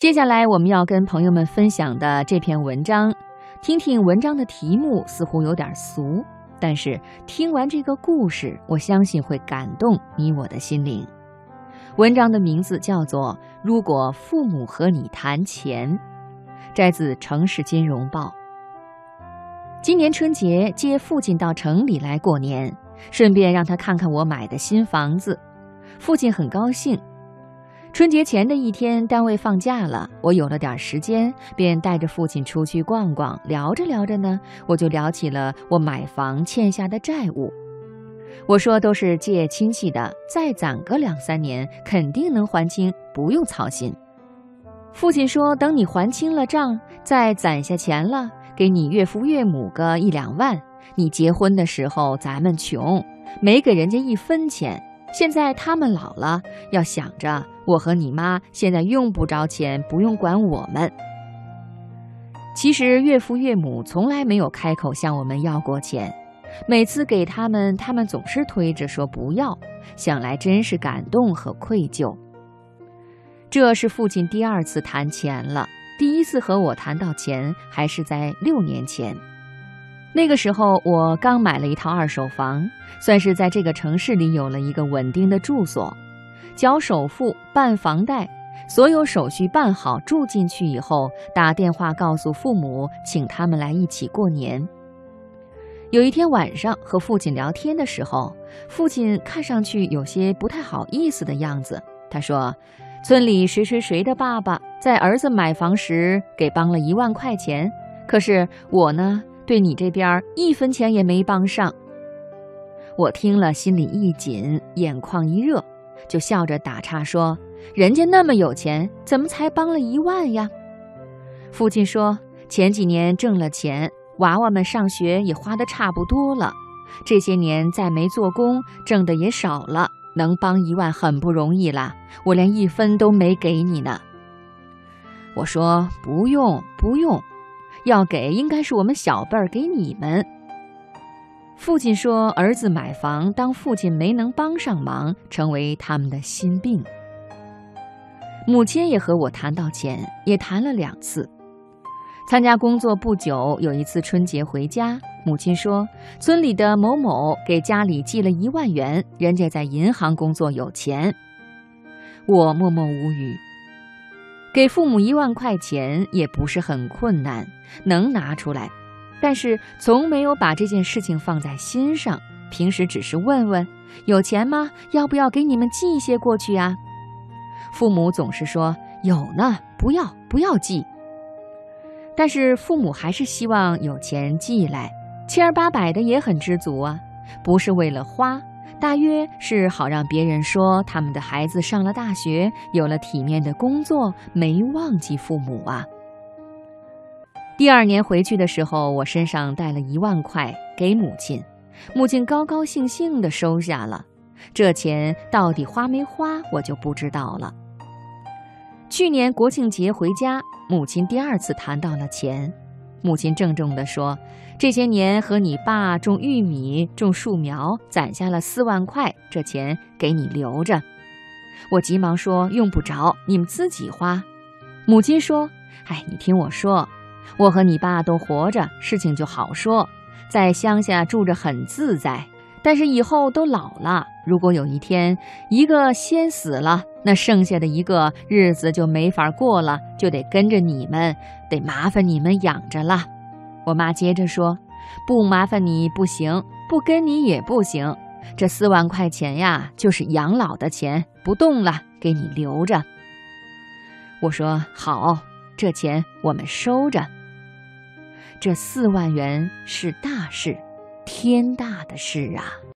接下来我们要跟朋友们分享的这篇文章，听听文章的题目似乎有点俗，但是听完这个故事，我相信会感动你我的心灵。文章的名字叫做《如果父母和你谈钱》，摘自《城市金融报》。今年春节接父亲到城里来过年，顺便让他看看我买的新房子，父亲很高兴。春节前的一天，单位放假了，我有了点时间，便带着父亲出去逛逛。聊着聊着呢，我就聊起了我买房欠下的债务。我说都是借亲戚的，再攒个两三年，肯定能还清，不用操心。父亲说，等你还清了账，再攒下钱了，给你岳父岳母个一两万。你结婚的时候咱们穷，没给人家一分钱。现在他们老了，要想着我和你妈现在用不着钱，不用管我们。其实岳父岳母从来没有开口向我们要过钱，每次给他们，他们总是推着说不要。想来真是感动和愧疚。这是父亲第二次谈钱了，第一次和我谈到钱还是在六年前。那个时候，我刚买了一套二手房，算是在这个城市里有了一个稳定的住所，交首付、办房贷，所有手续办好，住进去以后，打电话告诉父母，请他们来一起过年。有一天晚上和父亲聊天的时候，父亲看上去有些不太好意思的样子。他说：“村里谁谁谁的爸爸在儿子买房时给帮了一万块钱，可是我呢？”对你这边一分钱也没帮上，我听了心里一紧，眼眶一热，就笑着打岔说：“人家那么有钱，怎么才帮了一万呀？”父亲说：“前几年挣了钱，娃娃们上学也花的差不多了，这些年再没做工，挣的也少了，能帮一万很不容易啦。我连一分都没给你呢。”我说：“不用，不用。”要给应该是我们小辈儿给你们。父亲说，儿子买房，当父亲没能帮上忙，成为他们的心病。母亲也和我谈到钱，也谈了两次。参加工作不久，有一次春节回家，母亲说，村里的某某给家里寄了一万元，人家在银行工作有钱。我默默无语。给父母一万块钱也不是很困难，能拿出来，但是从没有把这件事情放在心上。平时只是问问有钱吗？要不要给你们寄一些过去呀？父母总是说有呢，不要不要寄。但是父母还是希望有钱寄来，七儿八百的也很知足啊，不是为了花。大约是好让别人说他们的孩子上了大学，有了体面的工作，没忘记父母啊。第二年回去的时候，我身上带了一万块给母亲，母亲高高兴兴地收下了。这钱到底花没花，我就不知道了。去年国庆节回家，母亲第二次谈到了钱。母亲郑重地说：“这些年和你爸种玉米、种树苗，攒下了四万块，这钱给你留着。”我急忙说：“用不着，你们自己花。”母亲说：“哎，你听我说，我和你爸都活着，事情就好说，在乡下住着很自在。但是以后都老了，如果有一天一个先死了，那剩下的一个日子就没法过了，就得跟着你们，得麻烦你们养着了。我妈接着说：“不麻烦你不行，不跟你也不行。这四万块钱呀，就是养老的钱，不动了，给你留着。”我说：“好，这钱我们收着。这四万元是大事，天大的事啊！”